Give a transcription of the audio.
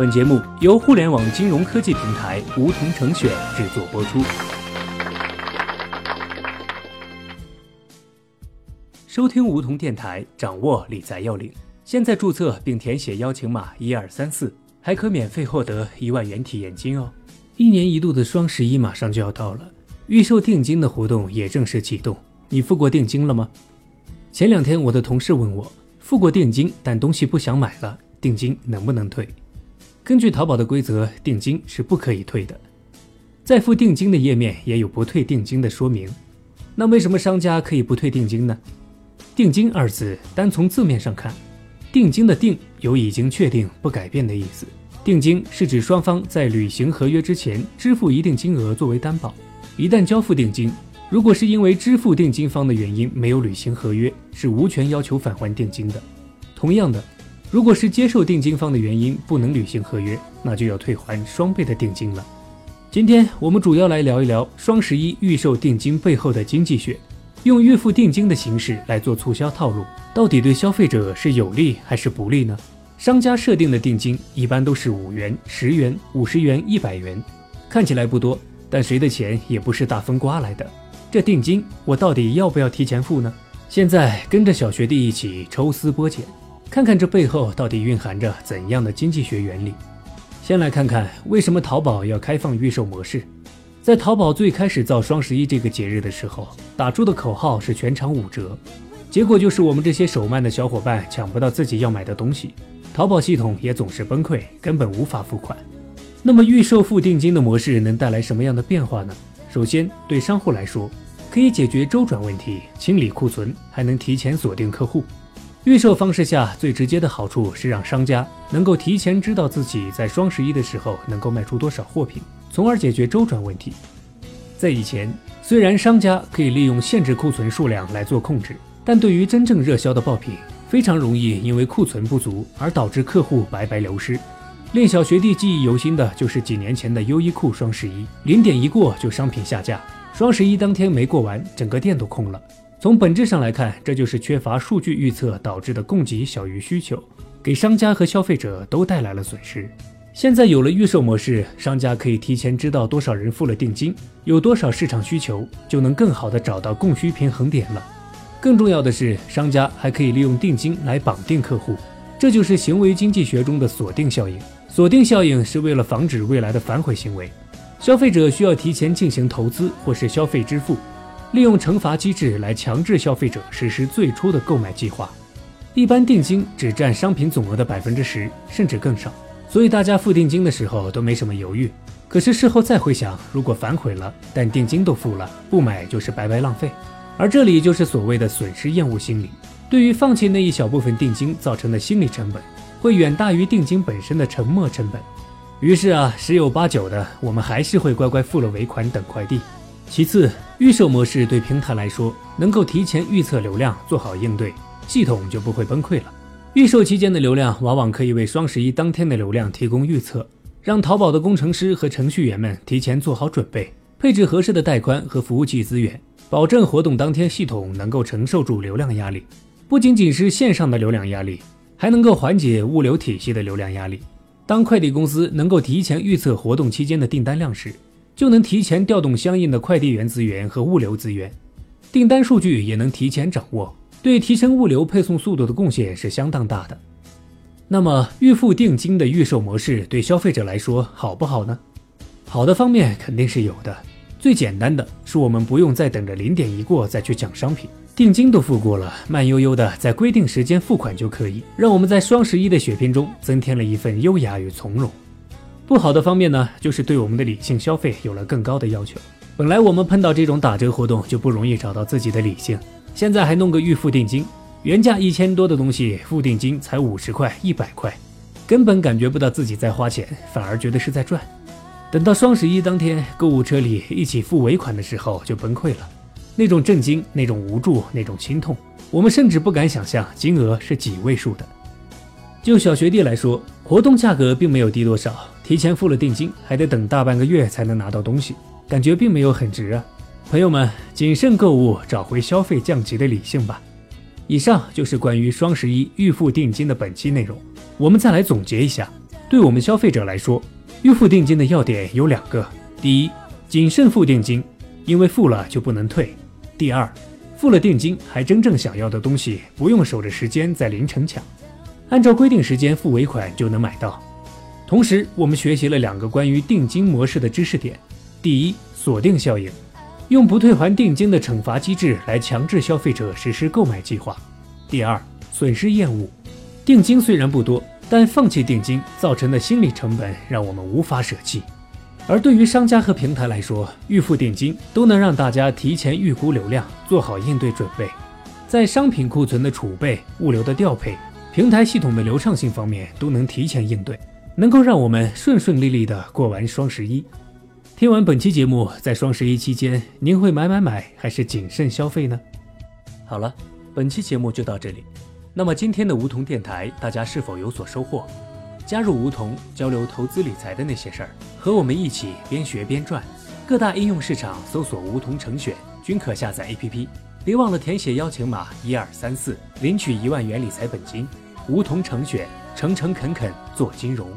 本节目由互联网金融科技平台梧桐城选制作播出。收听梧桐电台，掌握理财要领。现在注册并填写邀请码一二三四，还可免费获得一万元体验金哦。一年一度的双十一马上就要到了，预售定金的活动也正式启动。你付过定金了吗？前两天我的同事问我，付过定金，但东西不想买了，定金能不能退？根据淘宝的规则，定金是不可以退的。在付定金的页面也有不退定金的说明。那为什么商家可以不退定金呢？定金二字单从字面上看，定金的定有已经确定不改变的意思。定金是指双方在履行合约之前支付一定金额作为担保，一旦交付定金。如果是因为支付定金方的原因没有履行合约，是无权要求返还定金的。同样的，如果是接受定金方的原因不能履行合约，那就要退还双倍的定金了。今天我们主要来聊一聊双十一预售定金背后的经济学，用预付定金的形式来做促销套路，到底对消费者是有利还是不利呢？商家设定的定金一般都是五元、十元、五十元、一百元，看起来不多，但谁的钱也不是大风刮来的。这定金我到底要不要提前付呢？现在跟着小学弟一起抽丝剥茧，看看这背后到底蕴含着怎样的经济学原理。先来看看为什么淘宝要开放预售模式。在淘宝最开始造双十一这个节日的时候，打出的口号是全场五折，结果就是我们这些手慢的小伙伴抢不到自己要买的东西，淘宝系统也总是崩溃，根本无法付款。那么预售付定金的模式能带来什么样的变化呢？首先，对商户来说，可以解决周转问题，清理库存，还能提前锁定客户。预售方式下最直接的好处是让商家能够提前知道自己在双十一的时候能够卖出多少货品，从而解决周转问题。在以前，虽然商家可以利用限制库存数量来做控制，但对于真正热销的爆品，非常容易因为库存不足而导致客户白白流失。令小学弟记忆犹新的就是几年前的优衣库双十一，零点一过就商品下架，双十一当天没过完，整个店都空了。从本质上来看，这就是缺乏数据预测导致的供给小于需求，给商家和消费者都带来了损失。现在有了预售模式，商家可以提前知道多少人付了定金，有多少市场需求，就能更好的找到供需平衡点了。更重要的是，商家还可以利用定金来绑定客户，这就是行为经济学中的锁定效应。锁定效应是为了防止未来的反悔行为，消费者需要提前进行投资或是消费支付，利用惩罚机制来强制消费者实施最初的购买计划。一般定金只占商品总额的百分之十，甚至更少，所以大家付定金的时候都没什么犹豫。可是事后再回想，如果反悔了，但定金都付了，不买就是白白浪费。而这里就是所谓的损失厌恶心理，对于放弃那一小部分定金造成的心理成本。会远大于定金本身的沉没成本，于是啊，十有八九的我们还是会乖乖付了尾款等快递。其次，预售模式对平台来说，能够提前预测流量，做好应对，系统就不会崩溃了。预售期间的流量往往可以为双十一当天的流量提供预测，让淘宝的工程师和程序员们提前做好准备，配置合适的带宽和服务器资源，保证活动当天系统能够承受住流量压力。不仅仅是线上的流量压力。还能够缓解物流体系的流量压力。当快递公司能够提前预测活动期间的订单量时，就能提前调动相应的快递员资源和物流资源，订单数据也能提前掌握，对提升物流配送速度的贡献是相当大的。那么，预付定金的预售模式对消费者来说好不好呢？好的方面肯定是有的。最简单的是，我们不用再等着零点一过再去抢商品。定金都付过了，慢悠悠的在规定时间付款就可以，让我们在双十一的血拼中增添了一份优雅与从容。不好的方面呢，就是对我们的理性消费有了更高的要求。本来我们碰到这种打折活动就不容易找到自己的理性，现在还弄个预付定金，原价一千多的东西付定金才五十块、一百块，根本感觉不到自己在花钱，反而觉得是在赚。等到双十一当天，购物车里一起付尾款的时候就崩溃了。那种震惊，那种无助，那种心痛，我们甚至不敢想象金额是几位数的。就小学弟来说，活动价格并没有低多少，提前付了定金，还得等大半个月才能拿到东西，感觉并没有很值啊。朋友们，谨慎购物，找回消费降级的理性吧。以上就是关于双十一预付定金的本期内容。我们再来总结一下：对我们消费者来说，预付定金的要点有两个：第一，谨慎付定金，因为付了就不能退；第二，付了定金还真正想要的东西，不用守着时间在凌晨抢，按照规定时间付尾款就能买到。同时，我们学习了两个关于定金模式的知识点：第一，锁定效应。用不退还定金的惩罚机制来强制消费者实施购买计划。第二，损失厌恶。定金虽然不多，但放弃定金造成的心理成本让我们无法舍弃。而对于商家和平台来说，预付定金都能让大家提前预估流量，做好应对准备，在商品库存的储备、物流的调配、平台系统的流畅性方面都能提前应对，能够让我们顺顺利利的过完双十一。听完本期节目，在双十一期间，您会买买买还是谨慎消费呢？好了，本期节目就到这里。那么今天的梧桐电台，大家是否有所收获？加入梧桐，交流投资理财的那些事儿，和我们一起边学边赚。各大应用市场搜索“梧桐成选”，均可下载 APP。别忘了填写邀请码一二三四，领取一万元理财本金。梧桐成选，诚诚恳恳做金融。